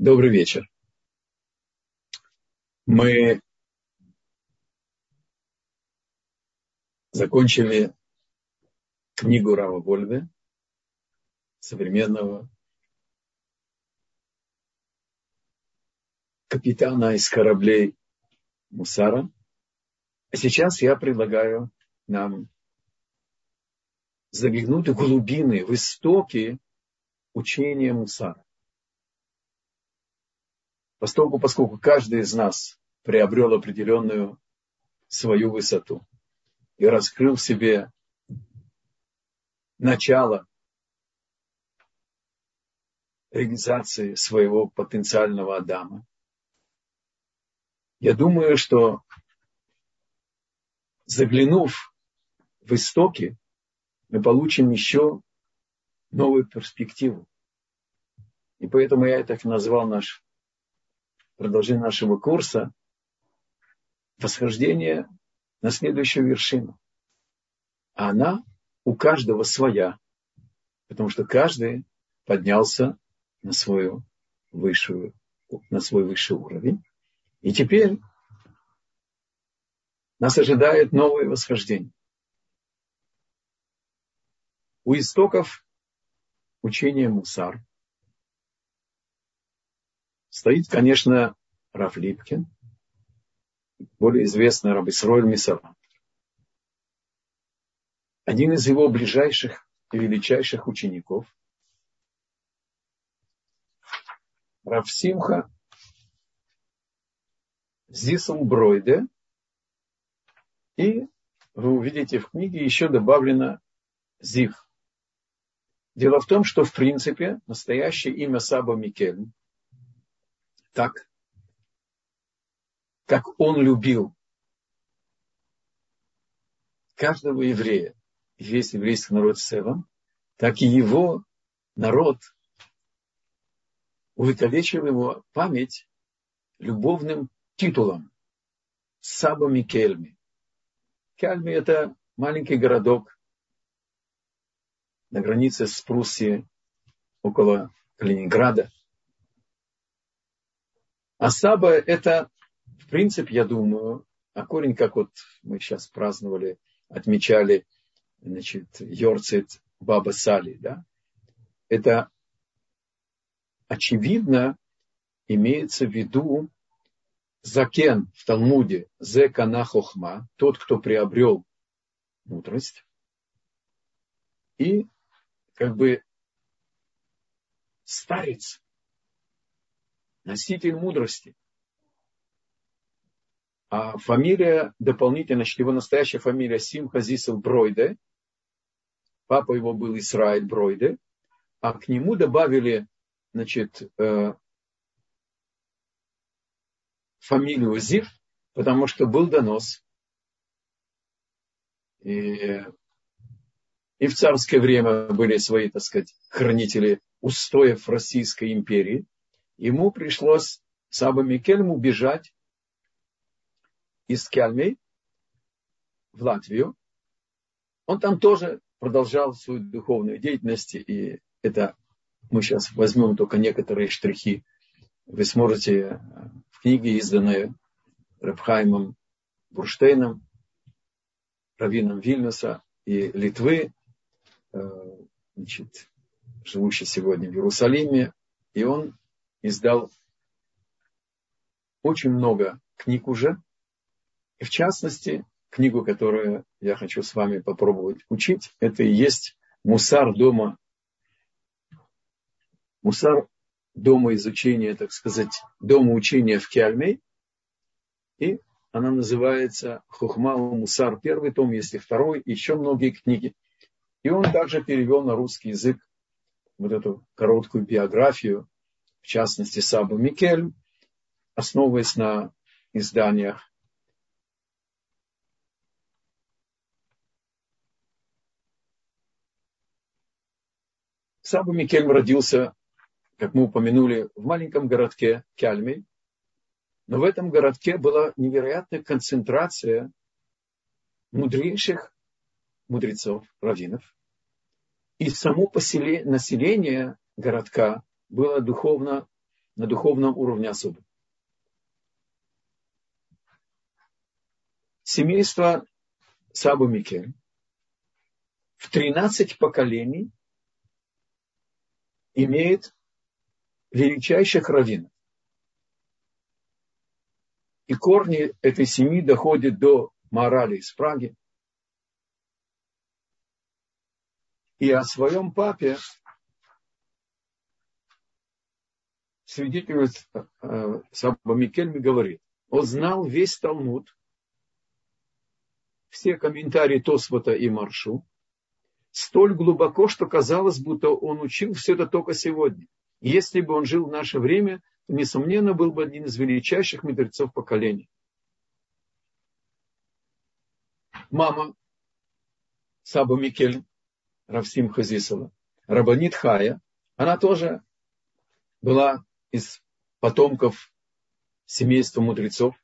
Добрый вечер. Мы закончили книгу Рава Вольве, современного капитана из кораблей Мусара. А сейчас я предлагаю нам заглянуть в глубины, в истоки учения Мусара. Поскольку, поскольку каждый из нас приобрел определенную свою высоту и раскрыл в себе начало реализации своего потенциального Адама. Я думаю, что заглянув в истоки, мы получим еще новую перспективу. И поэтому я так назвал наш продолжение нашего курса восхождение на следующую вершину. А она у каждого своя, потому что каждый поднялся на, свою высшую, на свой высший уровень. И теперь нас ожидает новое восхождение. У истоков учения Мусар стоит, конечно, Раф Липкин, более известный Рабисроль Мисаран. Один из его ближайших и величайших учеников, Раф Симха Зисл Бройде, и вы увидите в книге еще добавлено Зив. Дело в том, что в принципе настоящее имя Саба Микель так, как он любил каждого еврея, весь еврейский народ в так и его народ увековечил его память любовным титулом Сабами Кельми. Кельми – это маленький городок на границе с Пруссией, около Калининграда. А саба – это, в принципе, я думаю, а корень, как вот мы сейчас праздновали, отмечали, значит, Йорцит Баба Сали, да, это очевидно имеется в виду Закен в Талмуде, Зекана Хохма, тот, кто приобрел мудрость, и как бы старец, носитель мудрости. А фамилия дополнительно, значит, его настоящая фамилия Симха Зисел Бройде. Папа его был Исраиль Бройде. А к нему добавили, значит, э, фамилию Зив, потому что был донос. И, и в царское время были свои, так сказать, хранители устоев Российской империи – ему пришлось Саба Микельму бежать из Кельмей в Латвию. Он там тоже продолжал свою духовную деятельность, и это мы сейчас возьмем только некоторые штрихи. Вы сможете в книге, изданной Рабхаймом Бурштейном, раввином Вильнюса и Литвы, э, значит, живущий сегодня в Иерусалиме, и он издал очень много книг уже. И в частности, книгу, которую я хочу с вами попробовать учить, это и есть Мусар дома. Мусар дома изучения, так сказать, дома учения в Кельме. И она называется Хухма Мусар, первый том, если второй, еще многие книги. И он также перевел на русский язык вот эту короткую биографию в частности Сабу Микель, основываясь на изданиях Сабу Микель родился, как мы упомянули, в маленьком городке Кяльми, но в этом городке была невероятная концентрация мудрейших мудрецов, раввинов. И само поселение, население городка было духовно на духовном уровне особо. Семейство Сабу Микель в 13 поколений имеет величайших раввинов. И корни этой семьи доходят до морали из Праги. И о своем папе свидетельствует э, Саба Микельми говорит, он знал весь Талмуд, все комментарии Тосфота и Маршу, столь глубоко, что казалось, будто он учил все это только сегодня. Если бы он жил в наше время, то, несомненно, был бы один из величайших мудрецов поколения. Мама Саба Микель, Равсим Хазисова, Рабанит Хая, она тоже была из потомков семейства мудрецов,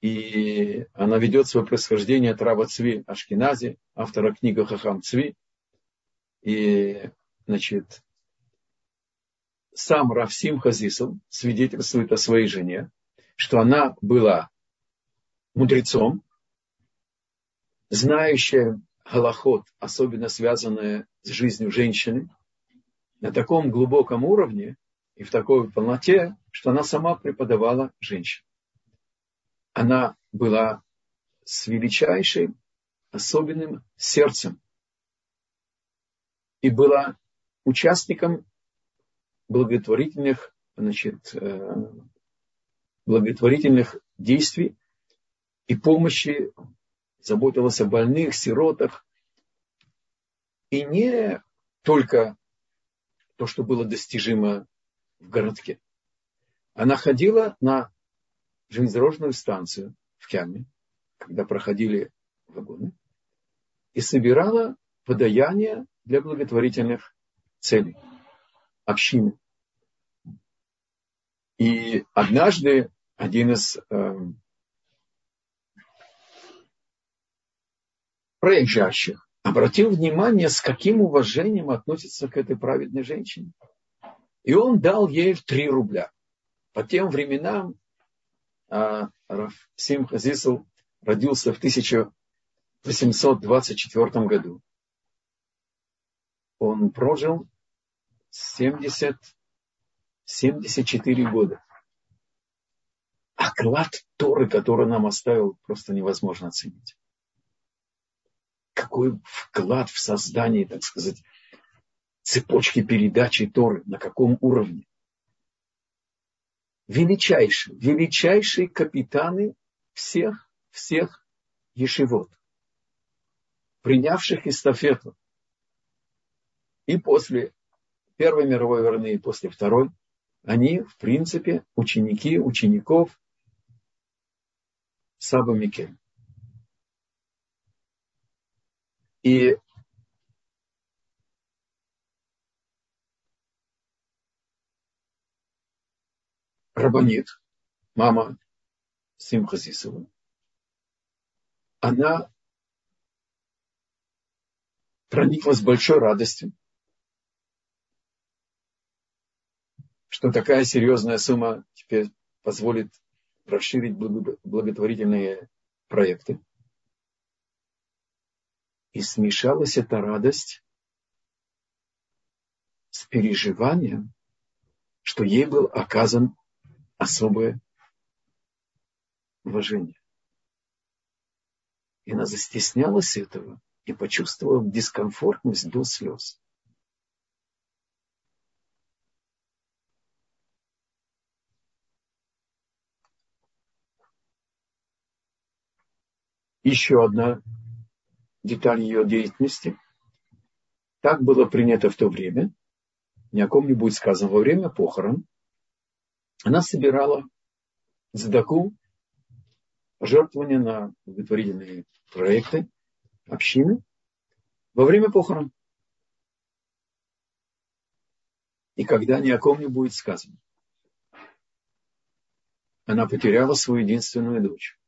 и она ведет свое происхождение от Рава Цви Ашкинази, автора книги Хахам Цви. И, значит, сам Равсим Хазисов свидетельствует о своей жене, что она была мудрецом, знающая галахот, особенно связанная с жизнью женщины, на таком глубоком уровне и в такой полноте, что она сама преподавала женщин. Она была с величайшим особенным сердцем и была участником благотворительных, значит, э, благотворительных действий и помощи, заботилась о больных, сиротах. И не только то, что было достижимо в городке. Она ходила на железнодорожную станцию в Кяме, когда проходили вагоны, и собирала подаяние для благотворительных целей общины. И однажды один из э, проезжающих обратил внимание, с каким уважением относится к этой праведной женщине. И он дал ей три рубля. По тем временам а, Сим Хазисов родился в 1824 году. Он прожил 70, 74 года. А Торы, который нам оставил, просто невозможно оценить. Какой вклад в создание, так сказать, цепочки передачи Торы, на каком уровне. Величайшие, величайшие капитаны всех, всех ешивот, принявших эстафету. И после Первой мировой войны и после Второй, они, в принципе, ученики учеников Саба Микель. И Рабанит, мама Симха Сисова, она прониклась большой радостью, что такая серьезная сумма теперь позволит расширить благотворительные проекты. И смешалась эта радость с переживанием, что ей был оказан особое уважение. И она застеснялась этого и почувствовала дискомфортность до слез. Еще одна деталь ее деятельности. Так было принято в то время, ни о ком не будет сказано во время похорон, она собирала задаку, жертвования на благотворительные проекты общины во время похорон. И когда ни о ком не будет сказано. Она потеряла свою единственную дочь.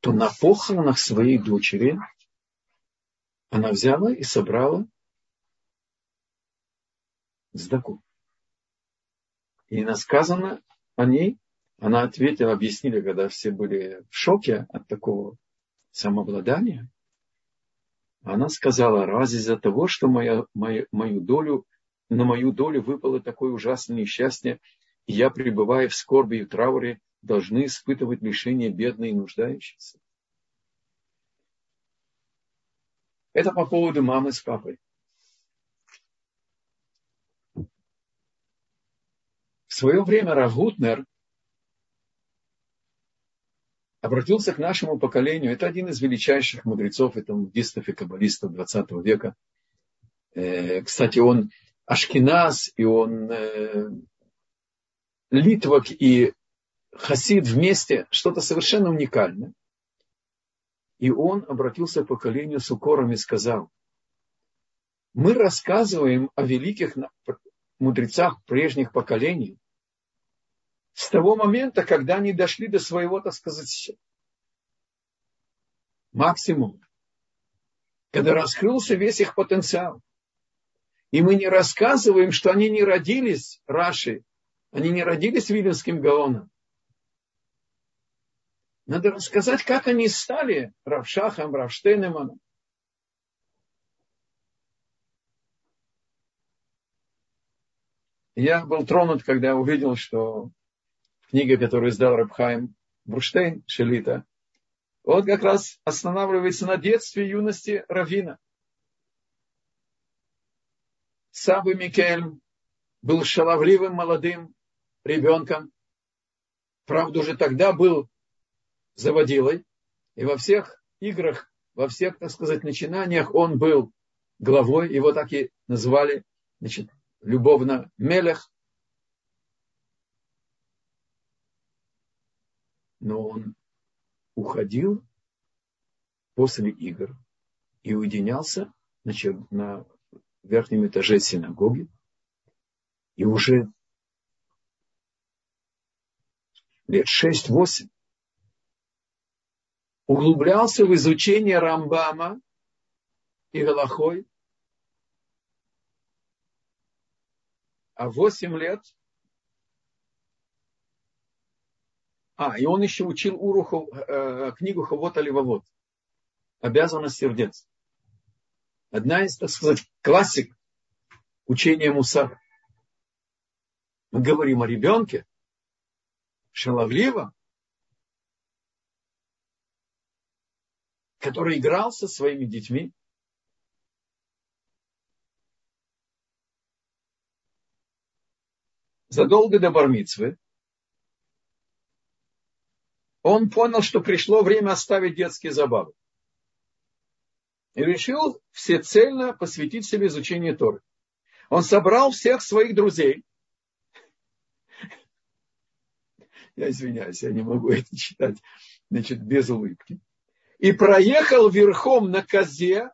То на похоронах своей дочери она взяла и собрала сдаку И насказано о ней, она ответила, объяснили, когда все были в шоке от такого самообладания. Она сказала, раз из-за того, что моя, моя, мою долю, на мою долю выпало такое ужасное несчастье, и я, пребывая в скорби и трауре, должны испытывать лишение бедные и нуждающиеся. Это по поводу мамы с папой. Свое время Равгутнер обратился к нашему поколению. Это один из величайших мудрецов, это буддистов и каббалистов 20 века. Э, кстати, он ашкеназ, и он э, литвак и хасид вместе, что-то совершенно уникальное. И он обратился к поколению с укором и сказал, мы рассказываем о великих мудрецах прежних поколений с того момента, когда они дошли до своего, так сказать, максимума, когда раскрылся весь их потенциал. И мы не рассказываем, что они не родились Раши, они не родились Вильнюсским Гаоном. Надо рассказать, как они стали Равшахом, Равштейнеманом. Я был тронут, когда увидел, что книга, которую издал Рабхайм Бурштейн Шелита, он как раз останавливается на детстве и юности Равина. Сабы Микель был шаловливым молодым ребенком. Правда, уже тогда был заводилой. И во всех играх, во всех, так сказать, начинаниях он был главой. Его так и назвали, значит, любовно Мелех. Но он уходил после игр и уединялся значит, на верхнем этаже синагоги. И уже лет шесть-восемь углублялся в изучение Рамбама и Галахой. А восемь лет А, и он еще учил Уруху э, книгу Хавот Аливавот. Обязанность сердец. Одна из, так сказать, классик учения Мусара. Мы говорим о ребенке, шаловливом, который играл со своими детьми. Задолго до Бармицвы он понял, что пришло время оставить детские забавы. И решил всецельно посвятить себе изучению Торы. Он собрал всех своих друзей. Я извиняюсь, я не могу это читать значит, без улыбки и проехал верхом на козе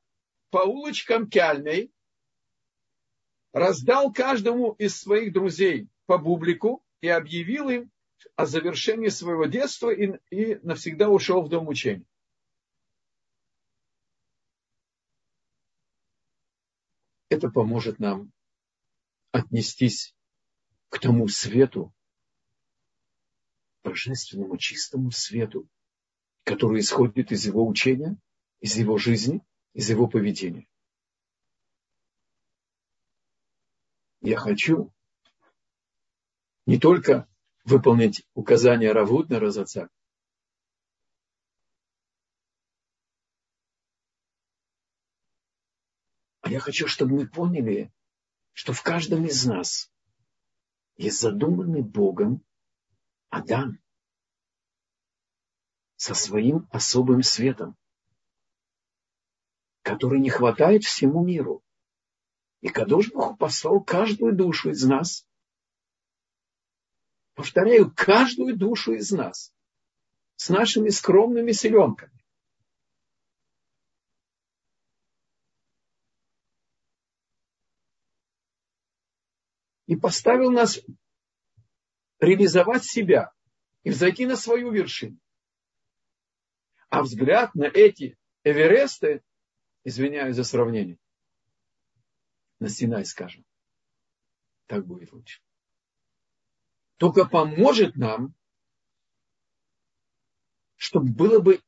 по улочкам Кяльной, раздал каждому из своих друзей по бублику и объявил им о завершении своего детства и, и навсегда ушел в дом учения. Это поможет нам отнестись к тому свету, божественному чистому свету, который исходит из его учения, из его жизни, из его поведения. Я хочу не только выполнить указания Равутнера за отца, а я хочу, чтобы мы поняли, что в каждом из нас есть задуманный Богом Адам со своим особым светом, который не хватает всему миру. И Кадош Бог послал каждую душу из нас, повторяю, каждую душу из нас, с нашими скромными селенками. И поставил нас реализовать себя и взойти на свою вершину. А взгляд на эти Эвересты, извиняюсь за сравнение, на Синай, скажем, так будет лучше. Только поможет нам, чтобы было бы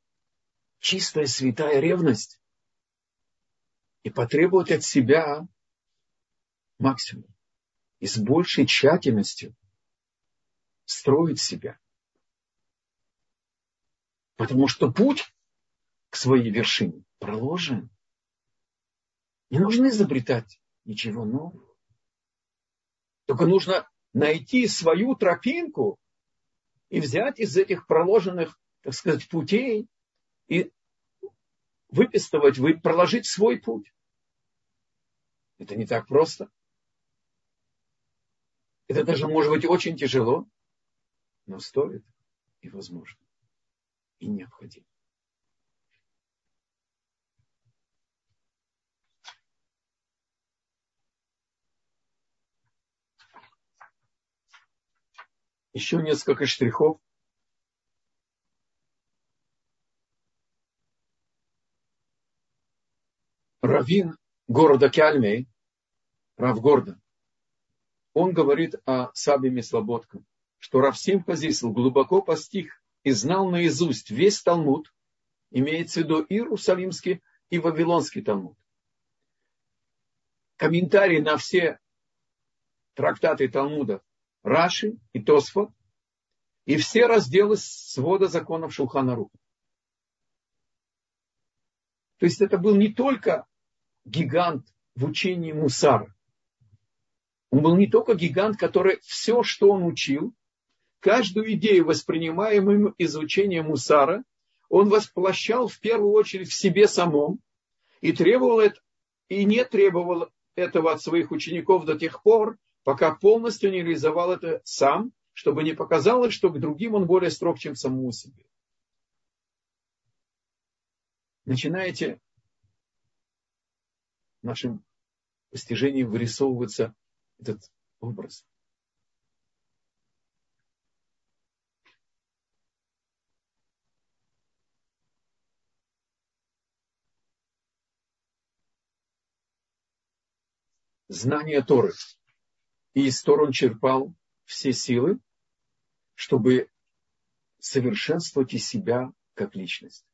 чистая святая ревность и потребовать от себя максимум и с большей тщательностью строить себя. Потому что путь к своей вершине проложен. Не нужно изобретать ничего нового. Только нужно найти свою тропинку и взять из этих проложенных, так сказать, путей и выпистывать, проложить свой путь. Это не так просто. Это даже может быть очень тяжело, но стоит и возможно, и необходимо. Еще несколько штрихов. Равин города Кяльмей, Рав Гордон, он говорит о Сабиме Слободком, что Равсим Хазисл глубоко постиг и знал наизусть весь Талмуд, имеется в виду Иерусалимский и Вавилонский Талмуд. Комментарии на все трактаты Талмуда Раши и Тосфот, и все разделы свода законов Шулхана Руха. То есть это был не только гигант в учении Мусара. Он был не только гигант, который все, что он учил, каждую идею, воспринимаемую из учения Мусара, он воплощал в первую очередь в себе самом и требовал это, и не требовал этого от своих учеников до тех пор, пока полностью не реализовал это сам, чтобы не показалось, что к другим он более строг, чем самому себе. Начинаете нашим постижением вырисовываться этот образ. Знание Торы – и из сторон черпал все силы, чтобы совершенствовать из себя как личность.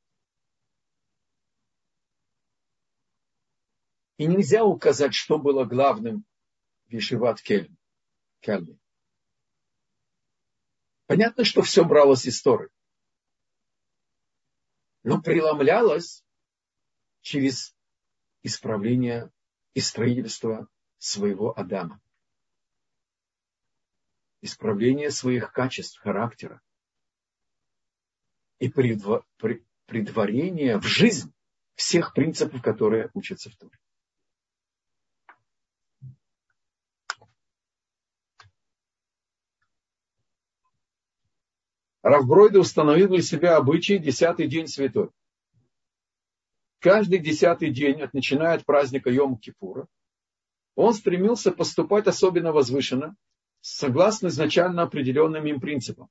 И нельзя указать, что было главным в Ешиват Кельме. Понятно, что все бралось из Торы. Но преломлялось через исправление и строительство своего Адама исправление своих качеств, характера и предварение в жизнь всех принципов, которые учатся в Торе. Равбройда установил для себя обычай десятый день святой. Каждый десятый день, начиная от праздника Йом-Кипура, он стремился поступать особенно возвышенно, согласно изначально определенным им принципам.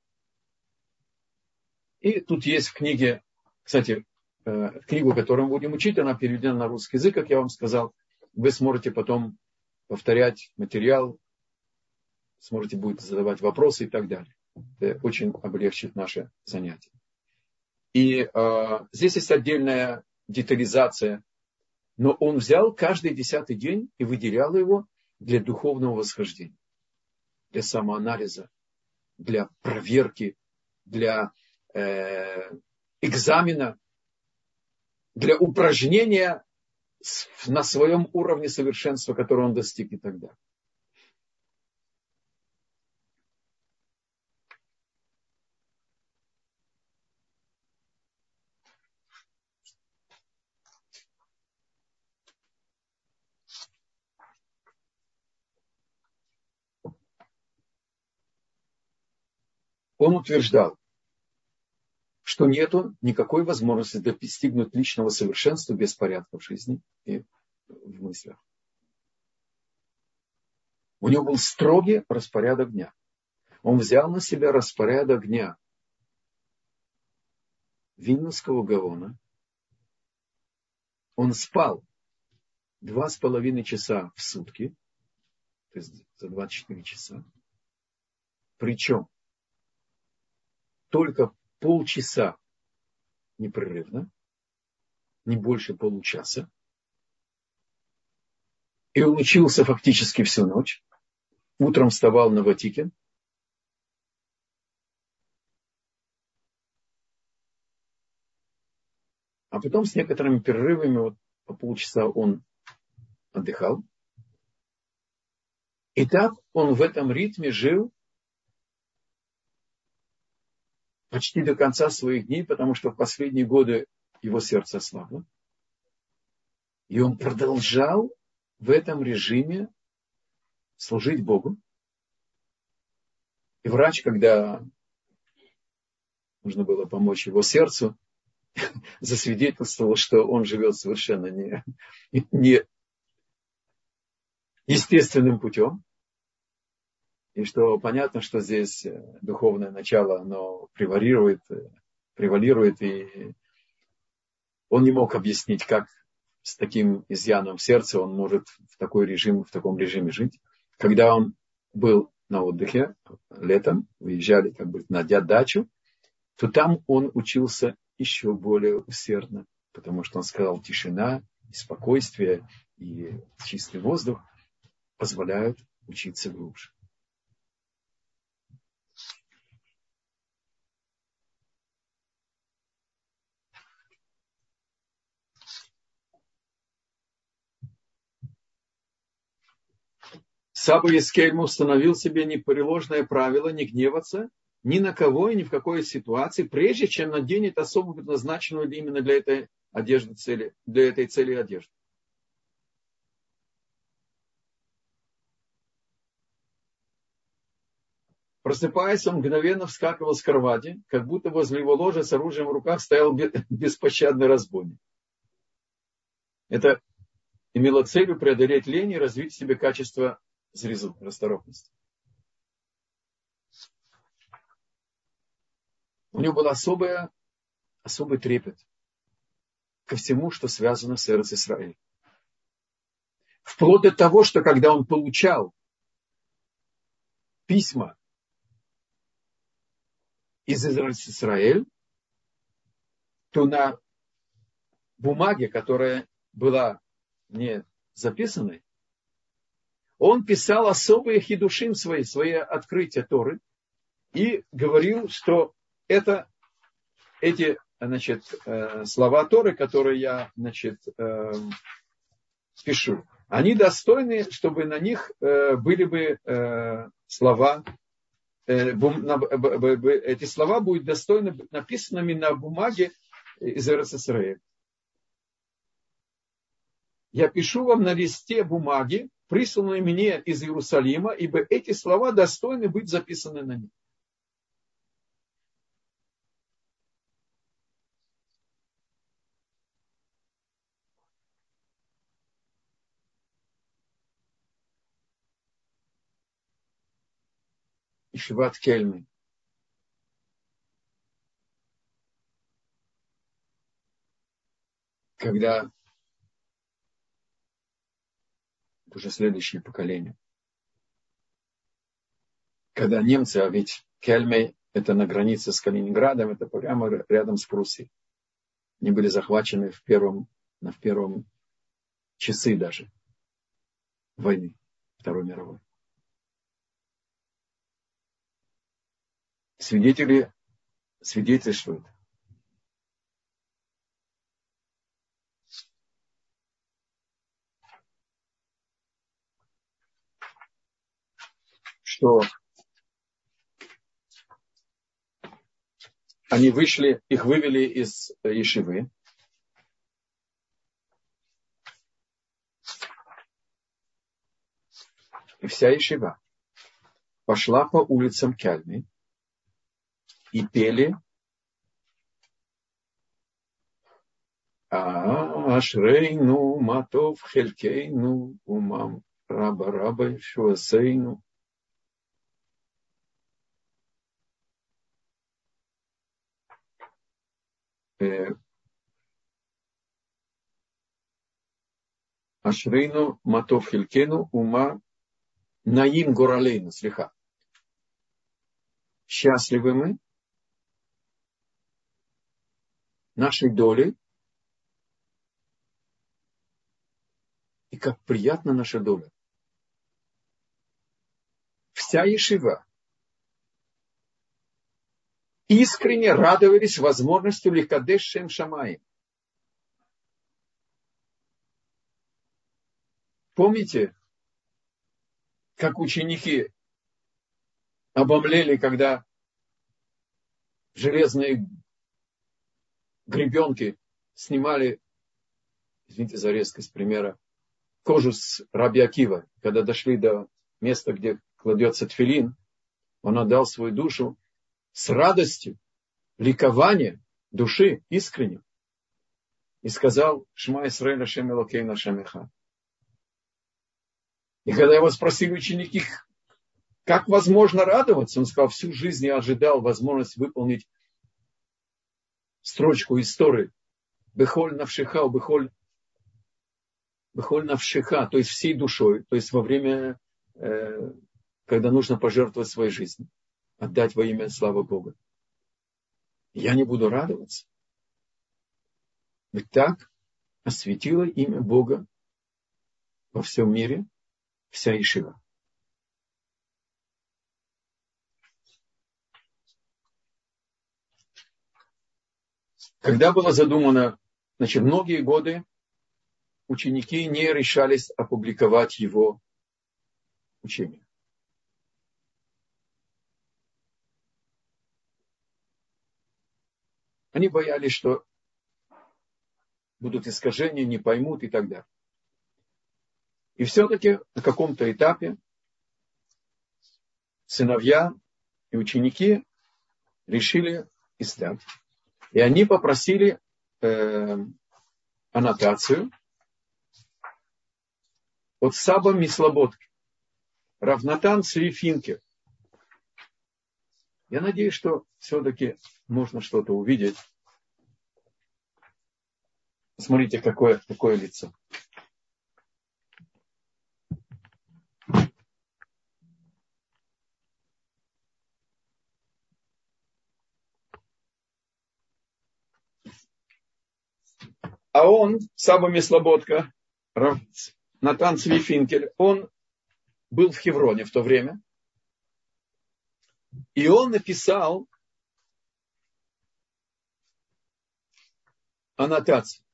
И тут есть в книге, кстати, э, книгу, которую мы будем учить, она переведена на русский язык, как я вам сказал. Вы сможете потом повторять материал, сможете будет задавать вопросы и так далее. Это очень облегчит наше занятие. И э, здесь есть отдельная детализация, но он взял каждый десятый день и выделял его для духовного восхождения для самоанализа, для проверки, для э, экзамена, для упражнения на своем уровне совершенства, который он достиг и так далее. Он утверждал, что нету никакой возможности достигнуть личного совершенства без порядка в жизни и в мыслях. У него был строгий распорядок дня. Он взял на себя распорядок дня Вильнюсского Гавона. Он спал два с половиной часа в сутки, то есть за 24 часа Причем только полчаса непрерывно, не больше получаса. И он учился фактически всю ночь. Утром вставал на Ватикин. А потом с некоторыми перерывами, вот по полчаса он отдыхал. И так он в этом ритме жил почти до конца своих дней, потому что в последние годы его сердце ослабло. И он продолжал в этом режиме служить Богу. И врач, когда нужно было помочь его сердцу, засвидетельствовал, что он живет совершенно не, не естественным путем. И что понятно, что здесь э, духовное начало, оно превалирует, э, превалирует, и он не мог объяснить, как с таким изъяном в сердце он может в такой режим, в таком режиме жить. Когда он был на отдыхе летом, выезжали как бы на дачу, то там он учился еще более усердно, потому что он сказал, тишина, и спокойствие и чистый воздух позволяют учиться глубже. Саба Искельм установил себе непреложное правило не гневаться ни на кого и ни в какой ситуации, прежде чем наденет особо предназначенную именно для этой одежды цели, для этой цели одежду. Просыпаясь, он мгновенно вскакивал с кровати, как будто возле его ложа с оружием в руках стоял беспощадный разбойник. Это имело целью преодолеть лень и развить в себе качество зрезу, расторопности. У него был особая, особый трепет ко всему, что связано с Эрц Исраэль. Вплоть до того, что когда он получал письма из Эрц Исраэль, то на бумаге, которая была не записанной, он писал особые хидушим свои, свои открытия Торы, и говорил, что это эти значит, э, слова Торы, которые я значит, э, пишу, они достойны, чтобы на них э, были бы слова, эти слова будут достойны написанными на бумаге из РССР. Я пишу вам на листе бумаги, присланные мне из Иерусалима, ибо эти слова достойны быть записаны на них. Ишват Кельми. Когда уже следующее поколение. Когда немцы, а ведь Кельмей это на границе с Калининградом, это прямо рядом с Пруссией. Они были захвачены в первом, на в первом часы даже войны Второй мировой. Свидетели свидетельствуют, что они вышли, их вывели из Ешивы. И вся Ешива пошла по улицам Кельми и пели Ашрейну, Матов, Хелькейну, Умам, Раба, Раба, Шуасейну. Ашрейну Матов Хилькену Ума Наим Горалейну, слегка. счастливы мы нашей долей, и как приятна наша доля. Вся Ешива искренне радовались возможности Ликадеш Шем Шамаем. Помните, как ученики обомлели, когда железные гребенки снимали, извините за резкость примера, кожу с Раби Акива, когда дошли до места, где кладется тфилин, он отдал свою душу с радостью, ликованием души, искренне. И сказал, Шма Исраэль Ашем Элокейна Шамеха. И когда его спросили ученики, как возможно радоваться, он сказал, всю жизнь я ожидал возможность выполнить строчку истории. Бехоль навшиха, бехоль, бехоль навшиха, то есть всей душой, то есть во время, э, когда нужно пожертвовать своей жизнью, отдать во имя славы Бога. Я не буду радоваться. Ведь так осветило имя Бога во всем мире вся Ишива. Когда было задумано, значит, многие годы ученики не решались опубликовать его учение. Они боялись, что будут искажения, не поймут и так далее. И все-таки на каком-то этапе сыновья и ученики решили издать. И они попросили э, аннотацию от Саба Мислободки, Равнатан Свифинкер. Я надеюсь, что все-таки можно что-то увидеть. Смотрите, какое, какое лицо. А он, Саба Меслободка, Натан Цвифинкель, он был в Хевроне в то время. И он написал аннотацию.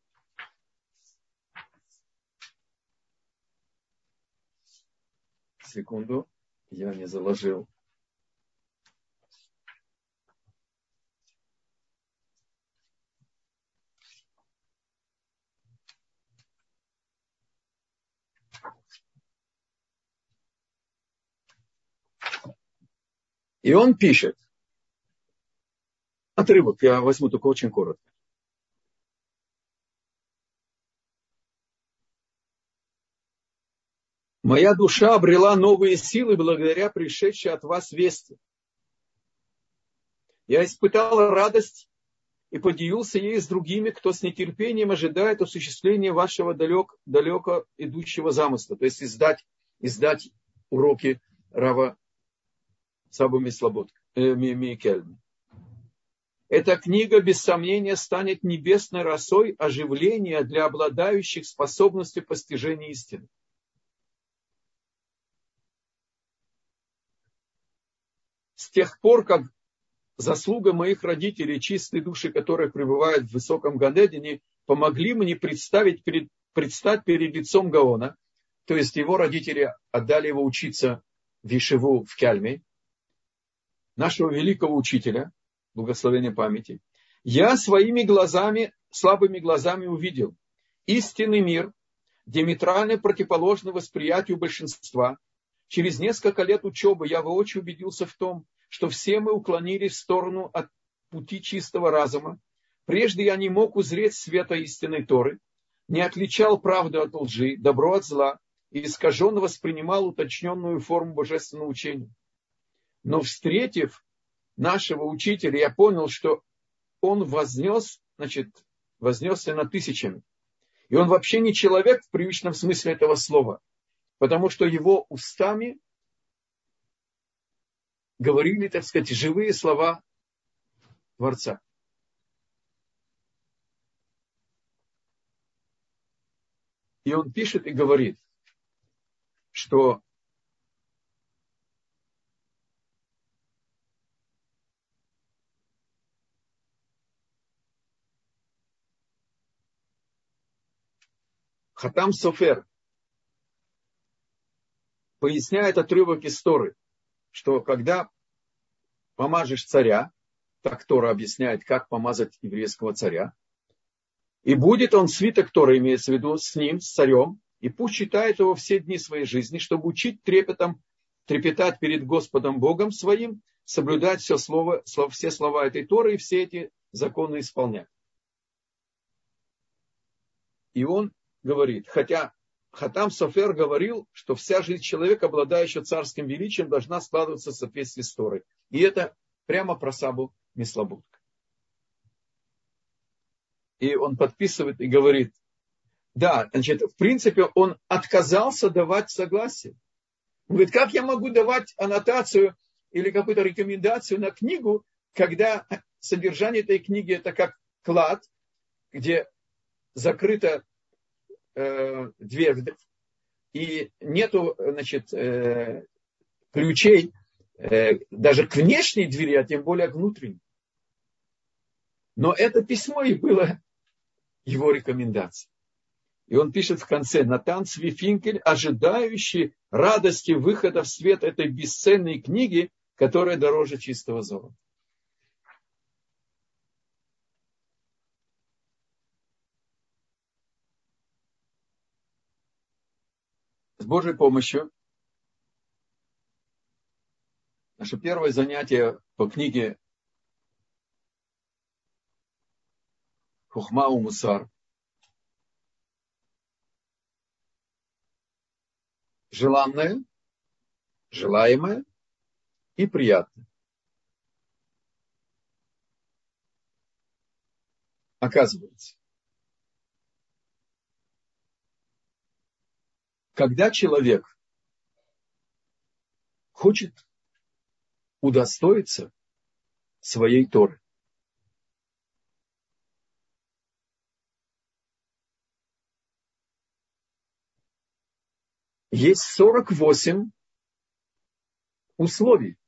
Секунду, я не заложил. И он пишет, отрывок, я возьму только очень коротко. Моя душа обрела новые силы благодаря пришедшей от вас вести. Я испытал радость и поделился ей с другими, кто с нетерпением ожидает осуществления вашего далек, далеко идущего замысла. То есть издать, издать уроки Рава Сабуми Слобод, э. Эта книга, без сомнения, станет небесной росой оживления для обладающих способностью постижения истины. С тех пор, как заслуга моих родителей, чистые души, которые пребывают в высоком Ганедине, помогли мне представить перед, предстать перед лицом Гаона, то есть его родители отдали его учиться в Ишеву в Кельме, нашего великого учителя, благословения памяти, я своими глазами, слабыми глазами увидел истинный мир, диаметрально противоположный восприятию большинства. Через несколько лет учебы я воочию убедился в том, что все мы уклонились в сторону от пути чистого разума. Прежде я не мог узреть света истинной Торы, не отличал правду от лжи, добро от зла и искаженно воспринимал уточненную форму божественного учения. Но встретив нашего учителя, я понял, что он вознес, значит, вознесся на тысячами. И он вообще не человек в привычном смысле этого слова, потому что его устами говорили, так сказать, живые слова Творца. И он пишет и говорит, что Хатам Софер поясняет отрывок истории, что когда помажешь царя, так Тора объясняет, как помазать еврейского царя, и будет он свиток Тора, имеется в виду, с ним, с царем, и пусть читает его все дни своей жизни, чтобы учить трепетом, трепетать перед Господом Богом своим, соблюдать все, слово, все слова этой Торы и все эти законы исполнять. И он говорит, хотя Хатам Софер говорил, что вся жизнь человека, обладающего царским величием, должна складываться в соответствии с Торой. И это прямо про Сабу Мислобудка. И он подписывает и говорит, да, значит, в принципе, он отказался давать согласие. Он говорит, как я могу давать аннотацию или какую-то рекомендацию на книгу, когда содержание этой книги это как клад, где закрыта э, дверь, и нету, значит, э, ключей э, даже к внешней двери, а тем более к внутренней. Но это письмо и было его рекомендацией. И он пишет в конце, Натан Свифинкель, ожидающий радости выхода в свет этой бесценной книги, которая дороже чистого золота. Божьей помощью наше первое занятие по книге Хухма Мусар. Желанное, желаемое и приятное. Оказывается, когда человек хочет удостоиться своей Торы, есть 48 условий,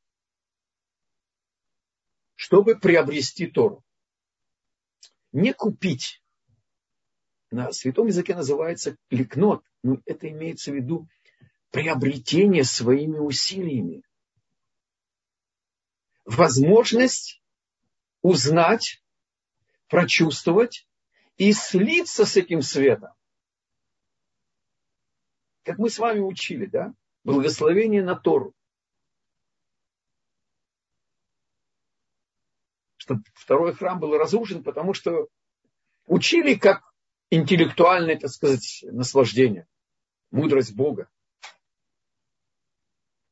чтобы приобрести Тору. Не купить. На святом языке называется ликнот, но это имеется в виду приобретение своими усилиями. Возможность узнать, прочувствовать и слиться с этим светом. Как мы с вами учили, да? Благословение на Тору. Что второй храм был разрушен, потому что учили, как интеллектуальное, так сказать, наслаждение, мудрость Бога.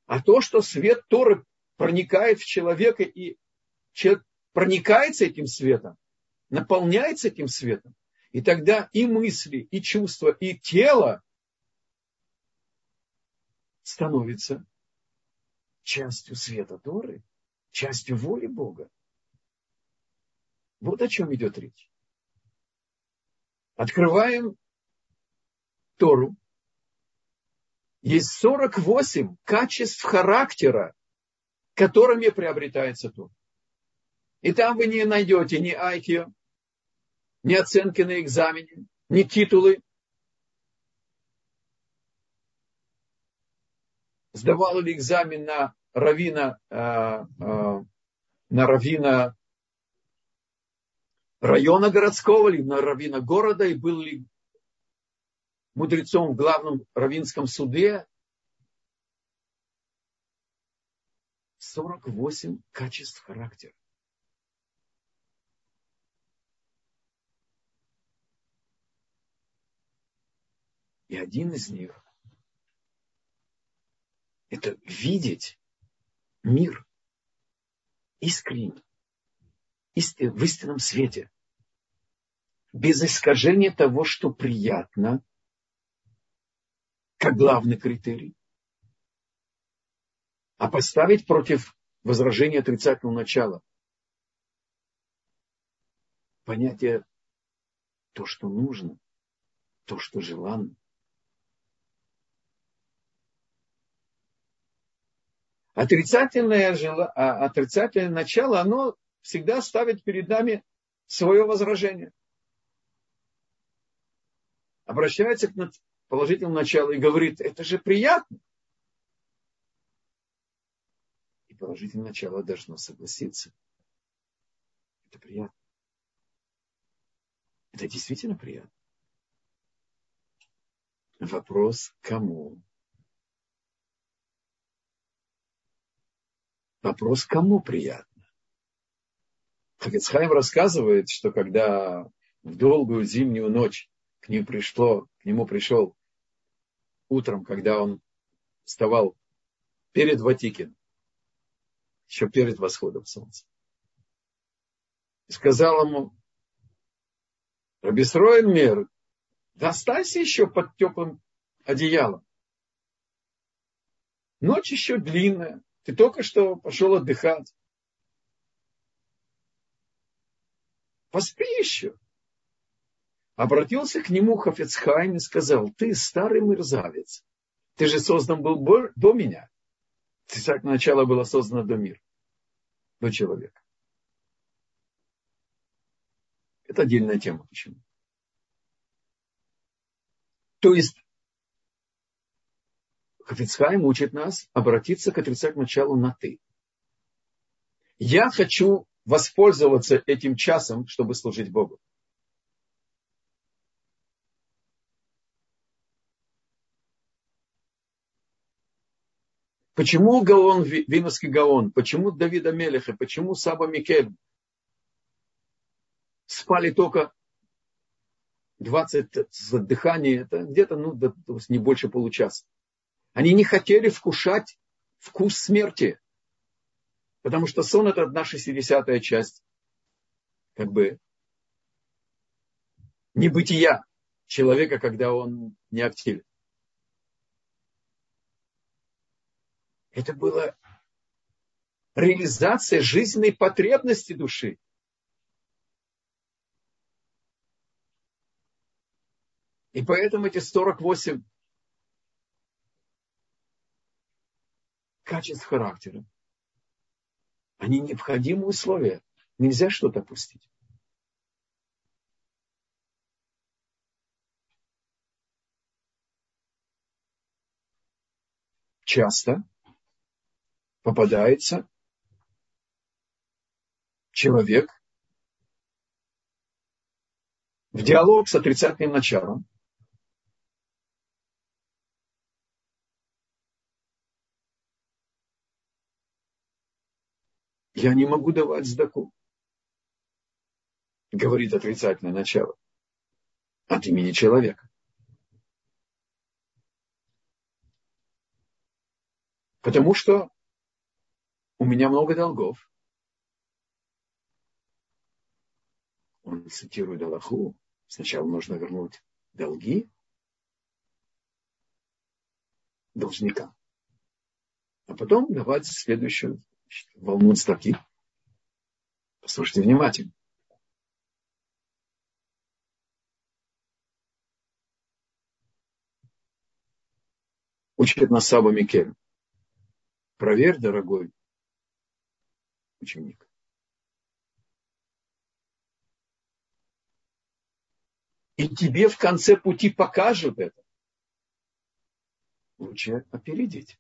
А то, что свет Торы проникает в человека и человек проникается этим светом, наполняется этим светом, и тогда и мысли, и чувства, и тело становится частью света Торы, частью воли Бога. Вот о чем идет речь. Открываем Тору. Есть 48 качеств характера, которыми приобретается Тора. И там вы не найдете ни айкио, ни оценки на экзамене, ни титулы. Сдавал ли экзамен на равина, э, э, на равина района городского, либо на равина города, и был ли мудрецом в главном равинском суде. 48 качеств характера. И один из них – это видеть мир искренне в истинном свете. Без искажения того, что приятно, как главный критерий. А поставить против возражение отрицательного начала. Понятие то, что нужно, то, что желанно. Отрицательное, а, отрицательное начало, оно всегда ставит перед нами свое возражение. Обращается к положительному началу и говорит, это же приятно. И положительное начало должно согласиться. Это приятно. Это действительно приятно. Вопрос кому? Вопрос, кому приятно? Хафицхайм рассказывает, что когда в долгую зимнюю ночь к нему пришло, к нему пришел утром, когда он вставал перед Ватикин, еще перед восходом солнца, сказал ему, Рабисроин мер, да останься еще под теплым одеялом. Ночь еще длинная. Ты только что пошел отдыхать. Поспи еще. Обратился к нему Хафецхайм и сказал, ты старый мерзавец. Ты же создан был до меня. Ты так начало было создано до мира, до человека. Это отдельная тема. Почему? То есть Хафицхайм учит нас обратиться к отрицательному началу на «ты». Я хочу воспользоваться этим часом, чтобы служить Богу. Почему Гаон, Виновский Гаон? Почему Давида Мелеха? Почему Саба Микель? Спали только 20 дыханий, это где-то ну, не больше получаса. Они не хотели вкушать вкус смерти. Потому что сон это наша 70 часть. Как бы небытия человека, когда он не активен. Это была реализация жизненной потребности души. И поэтому эти 48 качеств характера, они необходимые условия. Нельзя что-то опустить. Часто попадается человек в диалог с отрицательным началом, Я не могу давать сдаку. Говорит отрицательное начало. От имени человека. Потому что у меня много долгов. Он цитирует Аллаху. Сначала нужно вернуть долги должника. А потом давать следующую волну строки. Послушайте внимательно. Учит нас Саба Микель. Проверь, дорогой ученик. И тебе в конце пути покажут это. Лучше опередить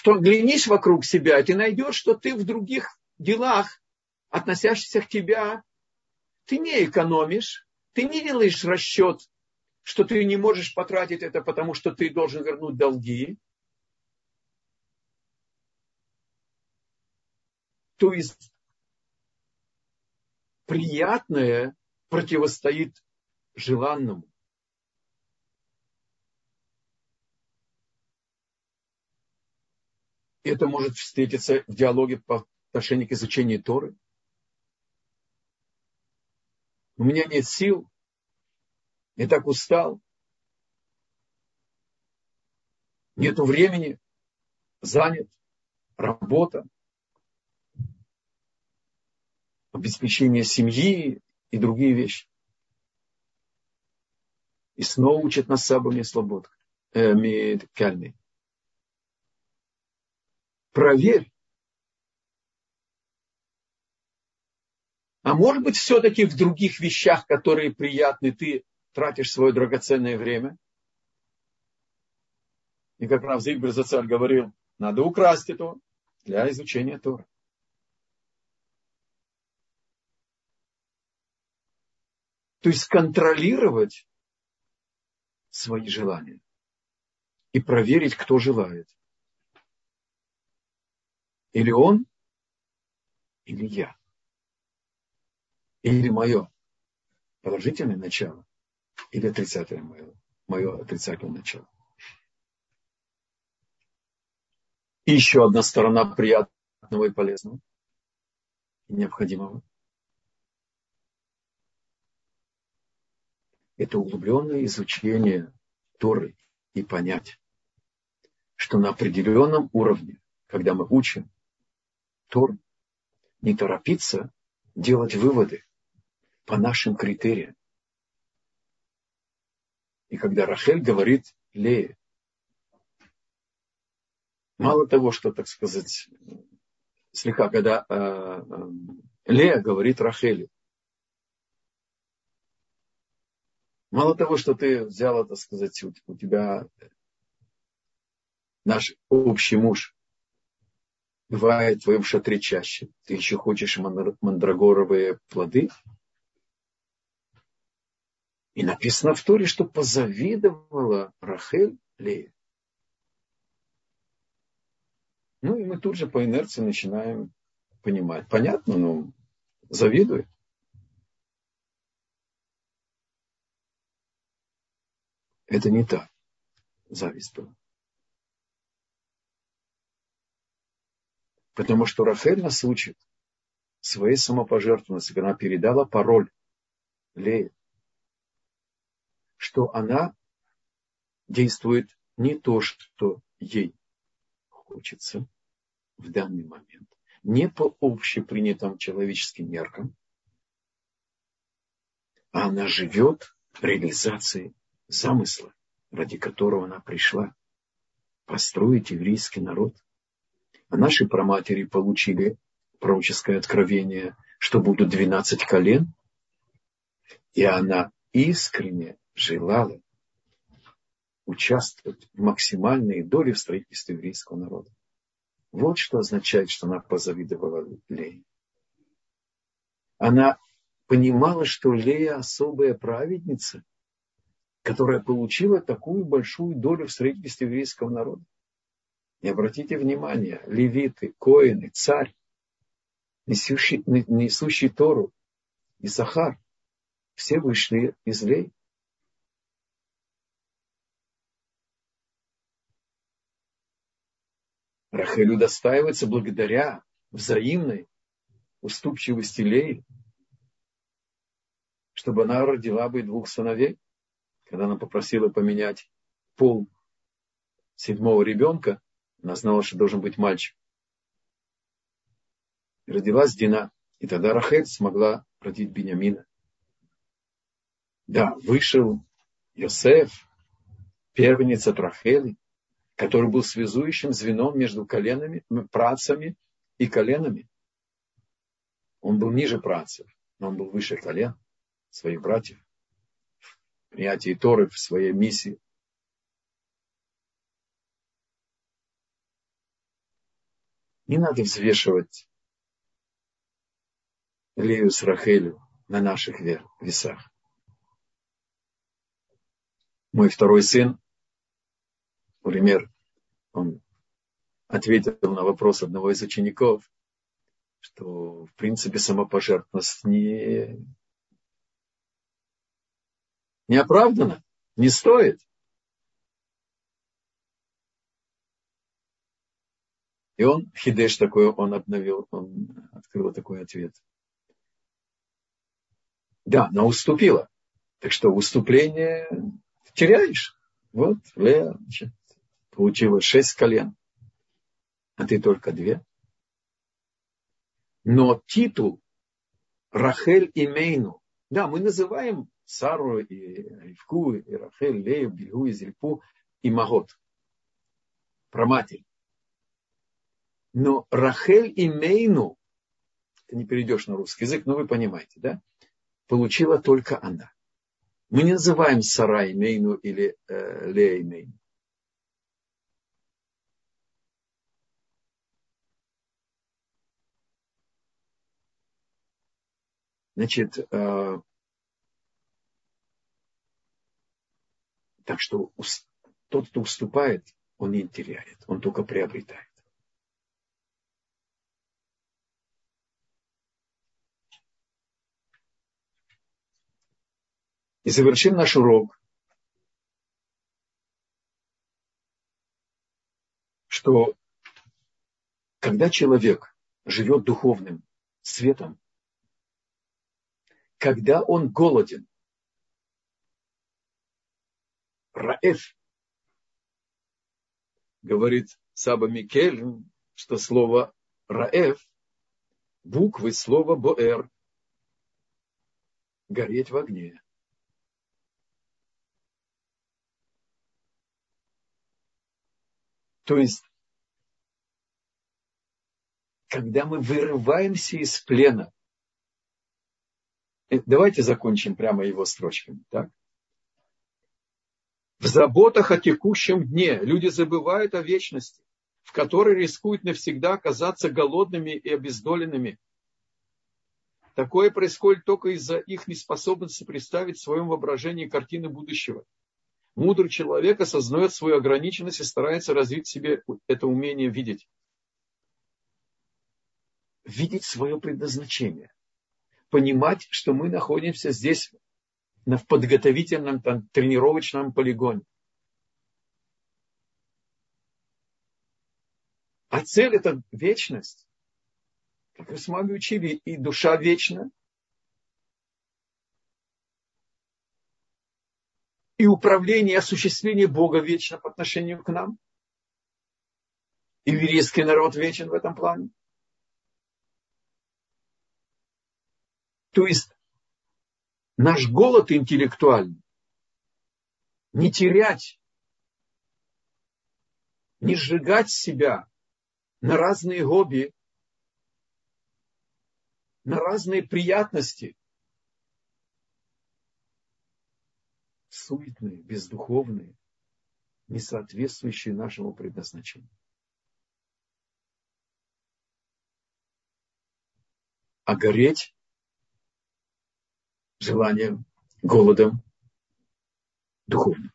что глянись вокруг себя, ты найдешь, что ты в других делах, относящихся к тебе, ты не экономишь, ты не делаешь расчет, что ты не можешь потратить это, потому что ты должен вернуть долги. То есть приятное противостоит желанному. Это может встретиться в диалоге по отношению к изучению Торы. У меня нет сил, я так устал, нету времени, занят, работа, обеспечение семьи и другие вещи. И снова учат нас сабами слобод, э, кальми. Проверь. А может быть, все-таки в других вещах, которые приятны, ты тратишь свое драгоценное время? И как Рав Зигбер Зацаль говорил, надо украсть это для изучения Тора. То есть контролировать свои желания и проверить, кто желает. Или он, или я. Или мое положительное начало, или отрицательное мое, мое отрицательное начало. И еще одна сторона приятного и полезного, и необходимого. Это углубленное изучение Торы и понять, что на определенном уровне, когда мы учим Тор, не торопиться делать выводы по нашим критериям. И когда Рахель говорит Лее, Мало того, что, так сказать, слегка, когда э, э, Лея говорит Рахели, мало того, что ты взяла, так сказать, у, у тебя наш общий муж бывает в твоем шатре чаще, ты еще хочешь мандрагоровые плоды? И написано в Торе, что позавидовала Рахель Лея. Ну и мы тут же по инерции начинаем понимать. Понятно, но завидует. Это не так. Зависть была. Потому что Рафель нас учит своей самопожертвованности, когда она передала пароль Лее, что она действует не то, что ей хочется в данный момент, не по общепринятым человеческим меркам, а она живет реализацией замысла, ради которого она пришла построить еврейский народ. А наши праматери получили пророческое откровение, что будут 12 колен, и она искренне желала участвовать в максимальной доле в строительстве еврейского народа. Вот что означает, что она позавидовала Лее. Она понимала, что Лея особая праведница, которая получила такую большую долю в строительстве еврейского народа. И обратите внимание, левиты, коины, царь, несущий, несущий Тору, и Сахар, все вышли из Лей. Рахель удостаивается благодаря взаимной уступчивости Леи, чтобы она родила бы двух сыновей. Когда она попросила поменять пол седьмого ребенка, она знала, что должен быть мальчик. Родилась Дина, и тогда Рахель смогла родить Бениамина. Да, вышел Йосеф, первенец от Рахели, который был связующим звеном между коленами, працами и коленами. Он был ниже працев, но он был выше колен своих братьев. В принятии Торы в своей миссии. Не надо взвешивать Лею с Рахелю на наших весах. Мой второй сын Например, он ответил на вопрос одного из учеников, что в принципе самопожертвованность не, не оправдана, не стоит. И он, хидеш такой, он обновил, он открыл такой ответ. Да, но уступила. Так что уступление теряешь. Вот, Лея, получила шесть колен. а ты только две. Но титул Рахель и Мейну, да, мы называем Сару и Ривку, и Рахель, Лею, Бельгу и Зильпу и Магот. Про матерь. Но Рахель и Мейну, ты не перейдешь на русский язык, но вы понимаете, да? Получила только она. Мы не называем Сарай Мейну или э, Лея Мейну. Значит, э, так что тот, кто уступает, он не теряет, он только приобретает. И завершим наш урок, что когда человек живет духовным светом, когда он голоден, Раэф, говорит Саба Микель, что слово Раэф, буквы слова Боэр, гореть в огне. То есть, когда мы вырываемся из плена, э, давайте закончим прямо его строчками, так? В заботах о текущем дне люди забывают о вечности, в которой рискуют навсегда оказаться голодными и обездоленными. Такое происходит только из-за их неспособности представить в своем воображении картины будущего – Мудрый человек осознает свою ограниченность и старается развить в себе это умение видеть. Видеть свое предназначение. Понимать, что мы находимся здесь в подготовительном там, тренировочном полигоне. А цель это вечность. Как вы с вами учили, и душа вечна, и управление и осуществление Бога вечно по отношению к нам. И еврейский народ вечен в этом плане. То есть наш голод интеллектуальный не терять, не сжигать себя на разные хобби, на разные приятности, суетные, бездуховные, не соответствующие нашему предназначению. А гореть желанием, голодом духовным.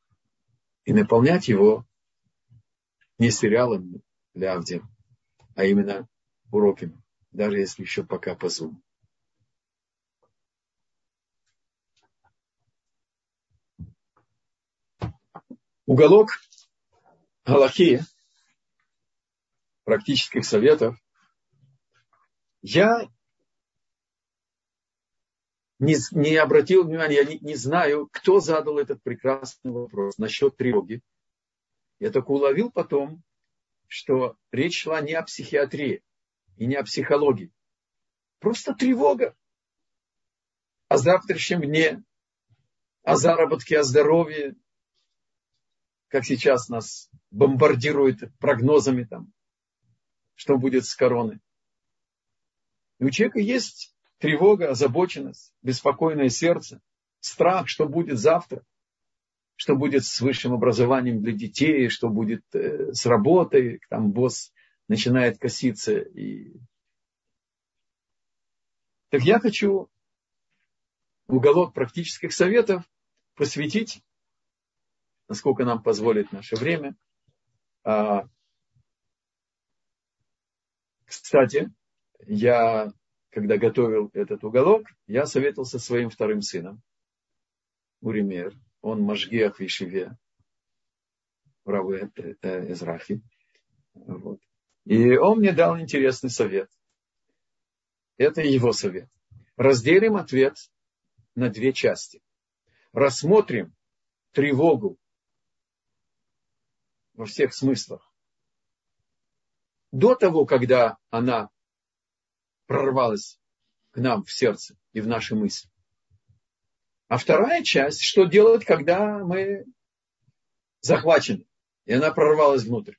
И наполнять его не сериалом для Авдия, а именно уроками, даже если еще пока по Zoom. Уголок Галахи, практических советов, я не, не обратил внимания, я не, не знаю, кто задал этот прекрасный вопрос насчет тревоги. Я только уловил потом, что речь шла не о психиатрии и не о психологии. Просто тревога о завтрашнем дне, о заработке, о здоровье, как сейчас нас бомбардируют прогнозами там, что будет с короной. И у человека есть тревога, озабоченность, беспокойное сердце, страх, что будет завтра, что будет с высшим образованием для детей, что будет э, с работой, там босс начинает коситься. И... Так я хочу уголок практических советов посвятить насколько нам позволит наше время. А, кстати, я, когда готовил этот уголок, я советовался со своим вторым сыном, Уример. Он Машгиах в Ишиве, Равы Эзрахи. Вот. И он мне дал интересный совет. Это его совет. Разделим ответ на две части. Рассмотрим тревогу во всех смыслах до того, когда она прорвалась к нам в сердце и в наши мысли. А вторая часть, что делать, когда мы захвачены, и она прорвалась внутрь.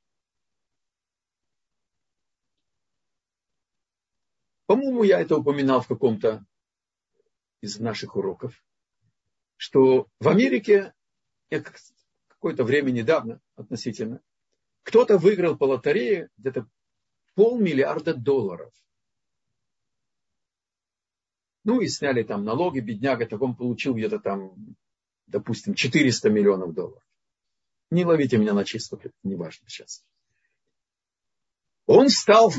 По-моему, я это упоминал в каком-то из наших уроков, что в Америке, какое-то время недавно относительно, кто-то выиграл по лотерее где-то полмиллиарда долларов. Ну и сняли там налоги, бедняга, так он получил где-то там, допустим, 400 миллионов долларов. Не ловите меня на чистоту, это не важно сейчас. Он стал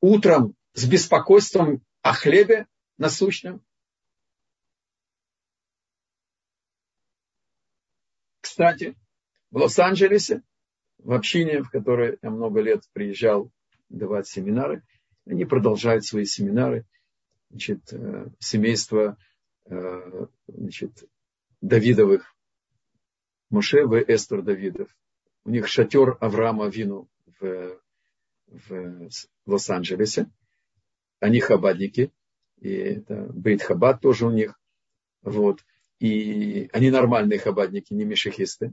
утром с беспокойством о хлебе насущном. Кстати, в Лос-Анджелесе, в общине, в которой я много лет приезжал давать семинары, они продолжают свои семинары – значит, э, семейство э, значит, Давидовых, Моше в Эстер Давидов. У них шатер Авраама Вину в, в Лос-Анджелесе. Они хабадники. И это Бейт Хабад тоже у них. Вот. И они нормальные хабадники, не мешехисты.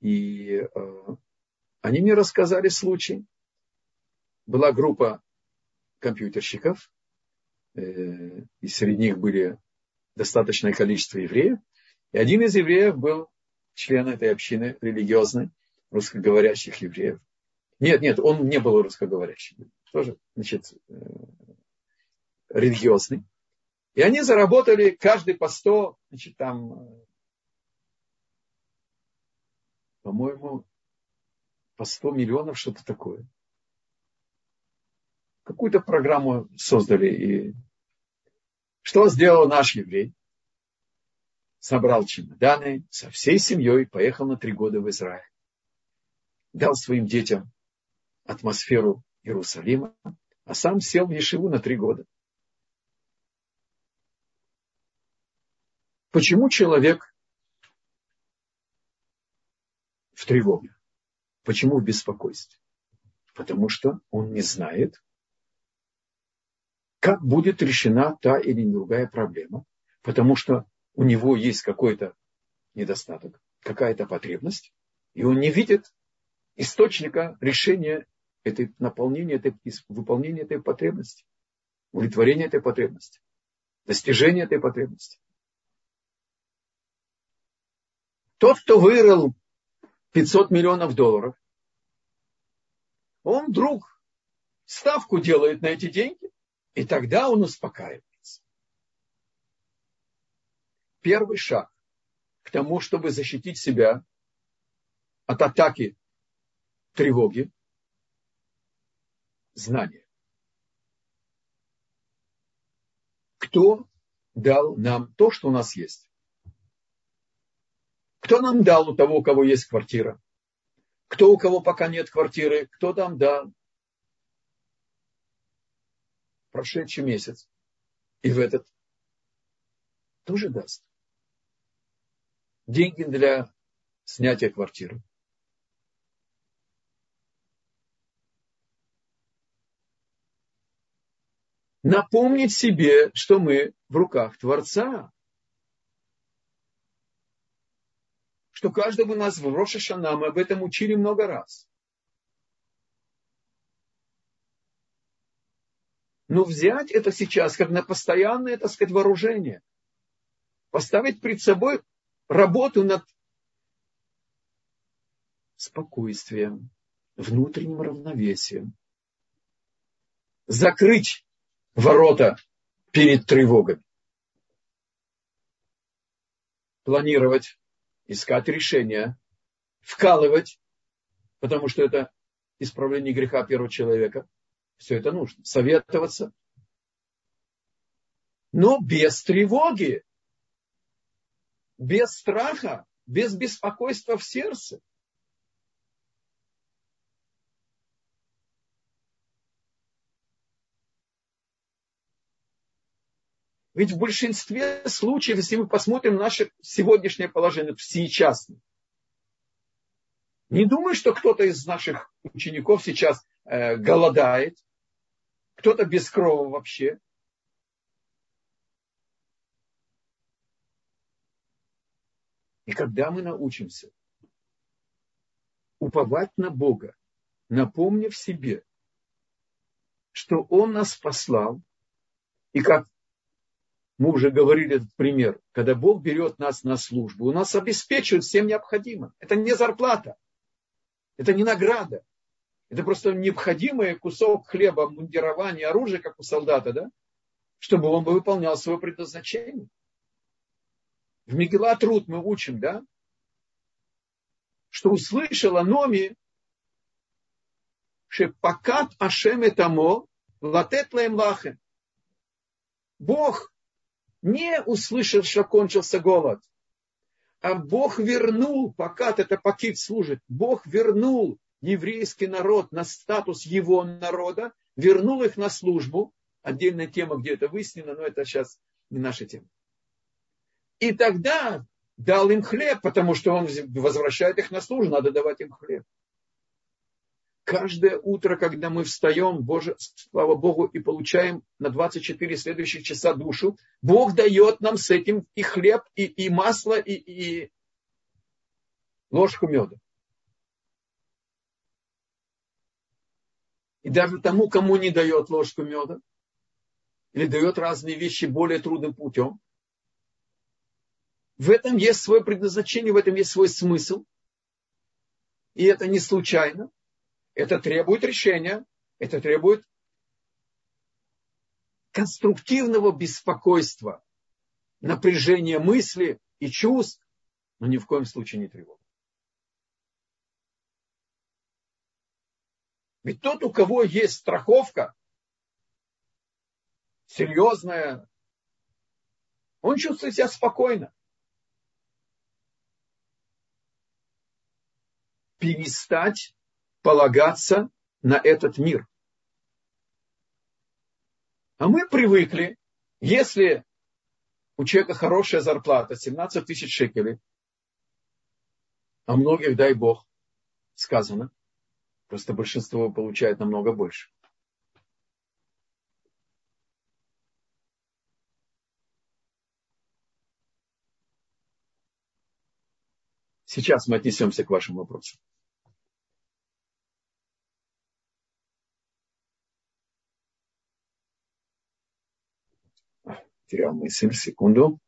И э, они мне рассказали случай. Была группа компьютерщиков, Э, и среди них были достаточное количество евреев. И один из евреев был член этой общины религиозной, русскоговорящих евреев. Нет, нет, он не был русскоговорящим. Тоже, значит, э, религиозный. И они заработали каждый по 100, значит, там, э, по-моему, по 100 миллионов, что-то такое какую-то программу создали. И что сделал наш еврей? Собрал чемоданы, со всей семьей поехал на три года в Израиль. Дал своим детям атмосферу Иерусалима, а сам сел в Ешиву на три года. Почему человек в тревоге? Почему в беспокойстве? Потому что он не знает, как будет решена та или другая проблема, потому что у него есть какой-то недостаток, какая-то потребность, и он не видит источника решения этой наполнения, этой, выполнения этой потребности, удовлетворения этой потребности, достижения этой потребности. Тот, кто вырыл 500 миллионов долларов, он вдруг ставку делает на эти деньги и тогда он успокаивается. Первый шаг к тому, чтобы защитить себя от атаки тревоги, знание. Кто дал нам то, что у нас есть? Кто нам дал у того, у кого есть квартира? Кто у кого пока нет квартиры? Кто нам дал прошедший месяц и в этот тоже даст. Деньги для снятия квартиры. Напомнить себе, что мы в руках Творца. Что каждого нас в Роша мы об этом учили много раз. Но взять это сейчас как на постоянное, так сказать, вооружение. Поставить перед собой работу над спокойствием, внутренним равновесием. Закрыть ворота перед тревогами. Планировать, искать решения, вкалывать, потому что это исправление греха первого человека – все это нужно. Советоваться. Но без тревоги, без страха, без беспокойства в сердце. Ведь в большинстве случаев, если мы посмотрим наше сегодняшнее положение, сейчас, не думаю, что кто-то из наших учеников сейчас э, голодает, кто-то без крови вообще. И когда мы научимся уповать на Бога, напомнив себе, что Он нас послал, и как мы уже говорили этот пример, когда Бог берет нас на службу, он нас обеспечивает всем необходимым. Это не зарплата, это не награда. Это просто необходимый кусок хлеба, мундирование, оружие, как у солдата, да? чтобы он бы выполнял свое предназначение. В Мегила Труд мы учим, да? Что услышала Номи, шепакат ашем этамо, латет лаем лахем. Бог не услышал, что кончился голод, а Бог вернул, пока это пакет служит, Бог вернул еврейский народ на статус его народа, вернул их на службу. Отдельная тема, где это выяснено, но это сейчас не наша тема. И тогда дал им хлеб, потому что он возвращает их на службу, надо давать им хлеб каждое утро, когда мы встаем, Боже, слава Богу, и получаем на 24 следующих часа душу, Бог дает нам с этим и хлеб, и, и масло, и, и ложку меда. И даже тому, кому не дает ложку меда, или дает разные вещи более трудным путем, в этом есть свое предназначение, в этом есть свой смысл. И это не случайно. Это требует решения, это требует конструктивного беспокойства, напряжения мысли и чувств, но ни в коем случае не тревога. Ведь тот, у кого есть страховка, серьезная, он чувствует себя спокойно. Перестать полагаться на этот мир. А мы привыкли, если у человека хорошая зарплата, 17 тысяч шекелей, а многих, дай Бог, сказано, просто большинство получает намного больше. Сейчас мы отнесемся к вашим вопросам. Потерял мысль, секунду.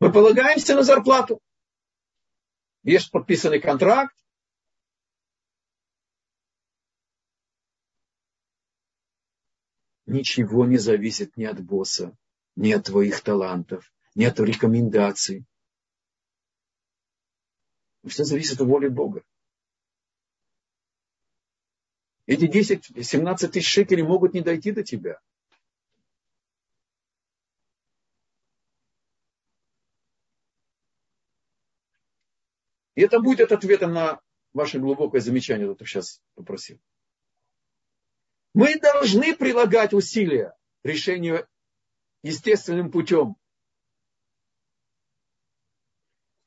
Мы полагаемся на зарплату. Есть подписанный контракт. Ничего не зависит ни от босса, ни от твоих талантов, ни от рекомендаций. Все зависит от воли Бога. Эти 10-17 тысяч шекелей могут не дойти до тебя. И это будет ответом на ваше глубокое замечание, которое сейчас попросил. Мы должны прилагать усилия решению естественным путем.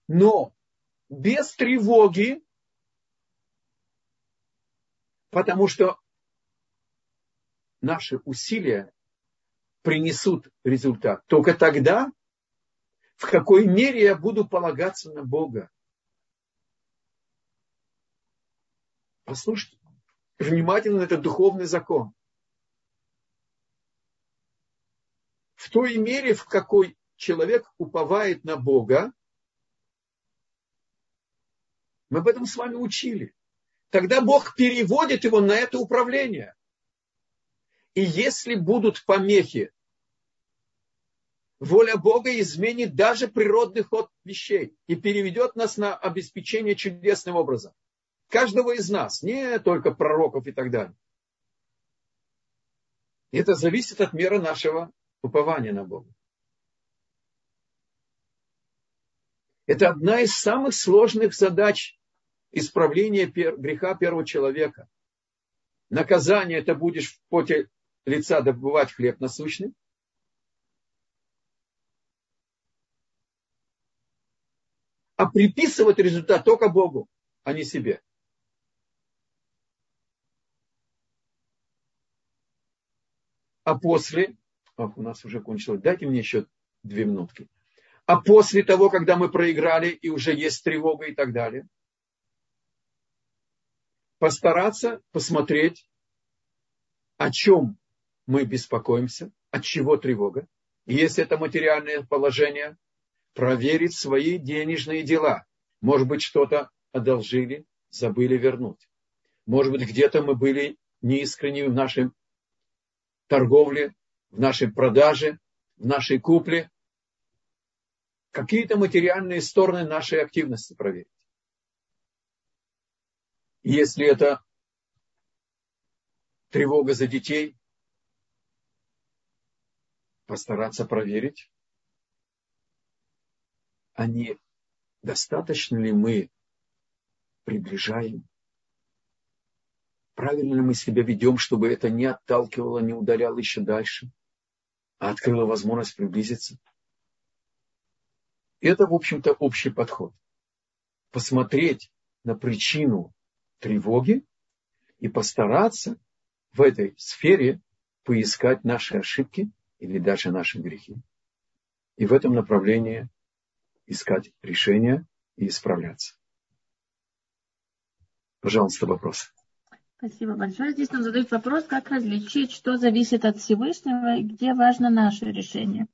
Но без тревоги Потому что наши усилия принесут результат. Только тогда, в какой мере я буду полагаться на Бога. Послушайте внимательно этот духовный закон. В той мере, в какой человек уповает на Бога, мы об этом с вами учили тогда Бог переводит его на это управление. И если будут помехи, воля Бога изменит даже природный ход вещей и переведет нас на обеспечение чудесным образом. Каждого из нас, не только пророков и так далее. Это зависит от меры нашего упования на Бога. Это одна из самых сложных задач исправление греха первого человека. Наказание это будешь в поте лица добывать хлеб насущный. а приписывать результат только Богу, а не себе. А после, ах, у нас уже кончилось, дайте мне еще две минутки. А после того, когда мы проиграли и уже есть тревога и так далее, постараться посмотреть, о чем мы беспокоимся, от чего тревога. И если это материальное положение, проверить свои денежные дела. Может быть, что-то одолжили, забыли вернуть. Может быть, где-то мы были неискренними в нашей торговле, в нашей продаже, в нашей купле. Какие-то материальные стороны нашей активности проверить. Если это тревога за детей, постараться проверить, а не достаточно ли мы приближаем, правильно ли мы себя ведем, чтобы это не отталкивало, не удаляло еще дальше, а открыло возможность приблизиться. Это, в общем-то, общий подход. Посмотреть на причину тревоги и постараться в этой сфере поискать наши ошибки или даже наши грехи. И в этом направлении искать решения и исправляться. Пожалуйста, вопрос. Спасибо большое. Здесь нам задают вопрос, как различить, что зависит от Всевышнего и где важно наше решение.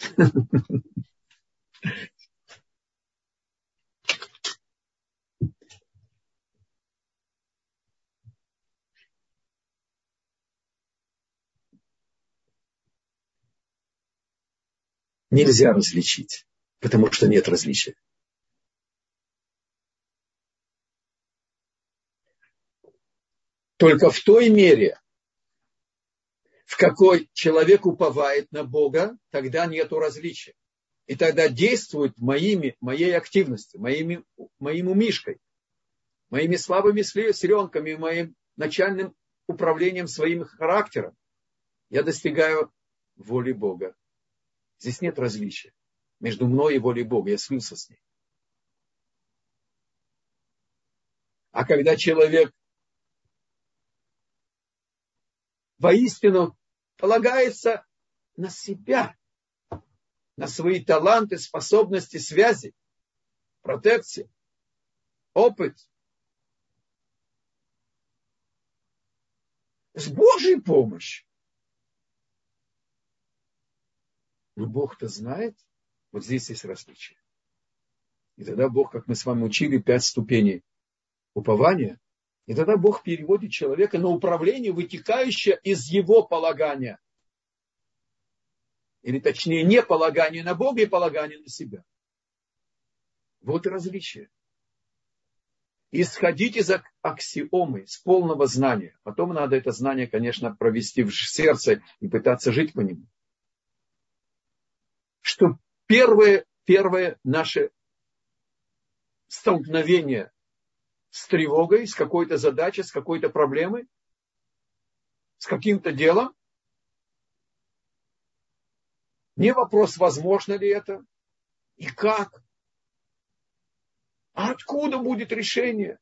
нельзя различить, потому что нет различия. Только в той мере, в какой человек уповает на Бога, тогда нет различия. И тогда действует моими, моей активностью, моими, моим умишкой, моими слабыми селенками, моим начальным управлением своим характером. Я достигаю воли Бога. Здесь нет различия между мной и волей Бога. Я слился с ней. А когда человек воистину полагается на себя, на свои таланты, способности, связи, протекции, опыт. С Божьей помощью Но Бог-то знает, вот здесь есть различие. И тогда Бог, как мы с вами учили, пять ступеней упования, и тогда Бог переводит человека на управление, вытекающее из его полагания. Или точнее, не полагание на Бога и полагание на себя. Вот различие. Исходить из аксиомы, с полного знания. Потом надо это знание, конечно, провести в сердце и пытаться жить по нему что первое, первое наше столкновение с тревогой, с какой-то задачей, с какой-то проблемой, с каким-то делом, не вопрос, возможно ли это и как, а откуда будет решение.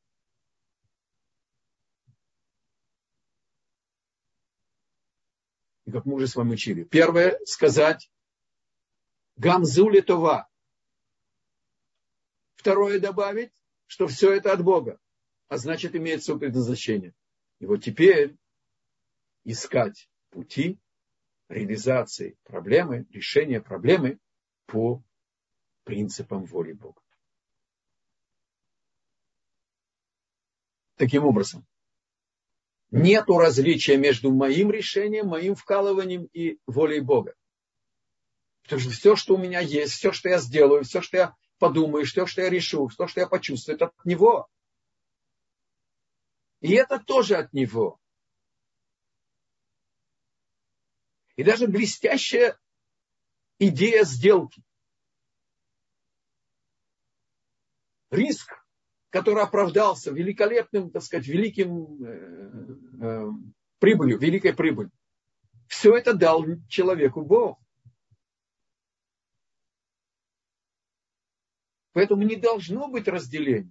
И как мы уже с вами учили. Первое, сказать, Гамзули Това. Второе добавить, что все это от Бога, а значит имеет свое предназначение. И вот теперь искать пути реализации проблемы, решения проблемы по принципам воли Бога. Таким образом, нет различия между моим решением, моим вкалыванием и волей Бога. Потому что все, что у меня есть, все, что я сделаю, все, что я подумаю, все, что я решу, все, что я почувствую, это от Него. И это тоже от Него. И даже блестящая идея сделки. Риск, который оправдался великолепным, так сказать, великим э, э, прибылью, великой прибылью. Все это дал человеку Бог. Поэтому не должно быть разделения.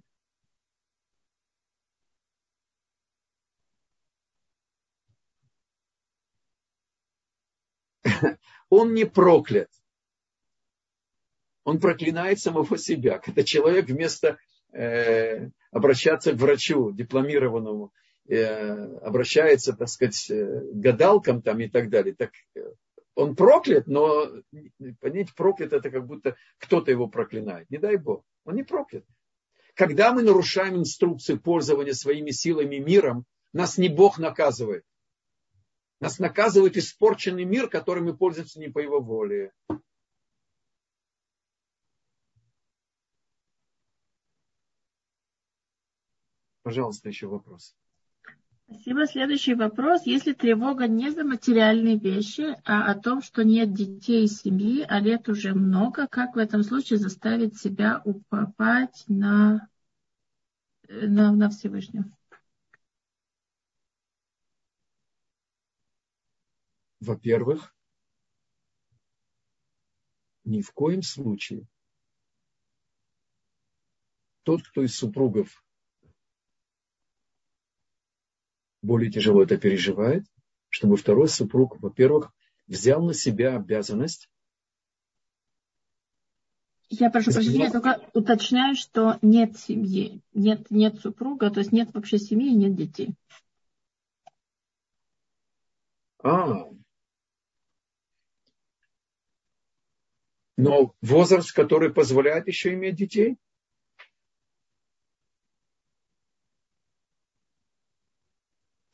Он не проклят. Он проклинает самого себя. Когда человек вместо э, обращаться к врачу дипломированному, э, обращается, так сказать, э, к гадалкам там и так далее, так э, он проклят, но понять, проклят это как будто кто-то его проклинает. Не дай Бог. Он не проклят. Когда мы нарушаем инструкции пользования своими силами миром, нас не Бог наказывает. Нас наказывает испорченный мир, которым мы пользуемся не по его воле. Пожалуйста, еще вопрос. Спасибо. Следующий вопрос. Если тревога не за материальные вещи, а о том, что нет детей и семьи, а лет уже много, как в этом случае заставить себя уповать на, на, на Всевышнего? Во-первых, ни в коем случае тот, кто из супругов более тяжело это переживает, чтобы второй супруг, во-первых, взял на себя обязанность. Я прошу прощения, я только уточняю, что нет семьи, нет, нет супруга, то есть нет вообще семьи и нет детей. А, но возраст, который позволяет еще иметь детей –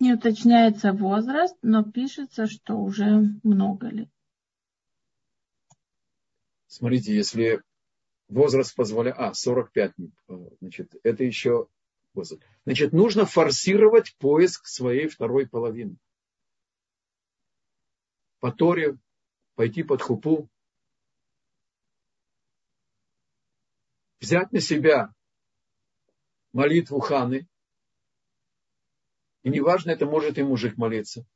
Не уточняется возраст, но пишется, что уже много лет. Смотрите, если возраст позволяет... А, 45. Значит, это еще возраст. Значит, нужно форсировать поиск своей второй половины. По Торе пойти под хупу. Взять на себя молитву Ханы, и неважно, это может и мужик молиться.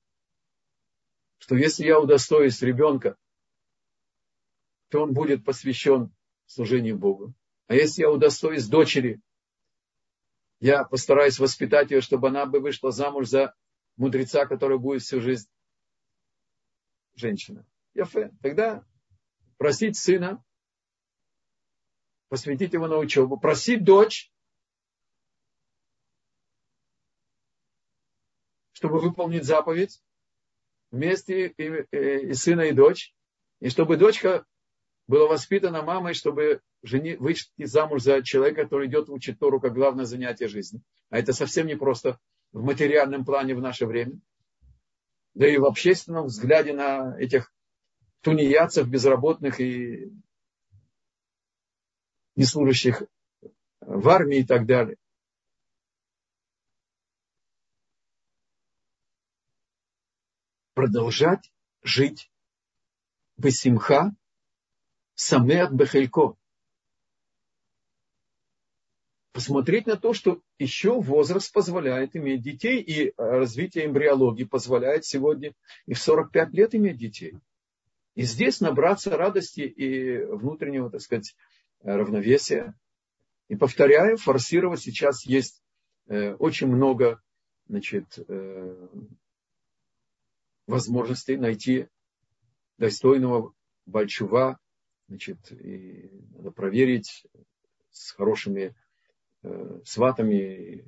Что если я удостоюсь ребенка, то он будет посвящен служению Богу. А если я удостоюсь дочери, я постараюсь воспитать ее, чтобы она бы вышла замуж за мудреца, который будет всю жизнь женщина. Яфе. Тогда просить сына, посвятить его на учебу, просить дочь, чтобы выполнить заповедь вместе и, и, и сына, и дочь, и чтобы дочка была воспитана мамой, чтобы жени, выйти замуж за человека, который идет учить Тору как главное занятие жизни. А это совсем не просто в материальном плане в наше время. Да и в общественном взгляде на этих тунеядцев, безработных и неслужащих в армии и так далее. Продолжать жить Бесимха Самеат Бехелько. Посмотреть на то, что еще возраст позволяет иметь детей, и развитие эмбриологии позволяет сегодня и в 45 лет иметь детей. И здесь набраться радости и внутреннего, так сказать, равновесия. И повторяю, форсировать сейчас есть э, очень много значит, возможностей найти достойного большува, значит, и надо проверить с хорошими э, сватами,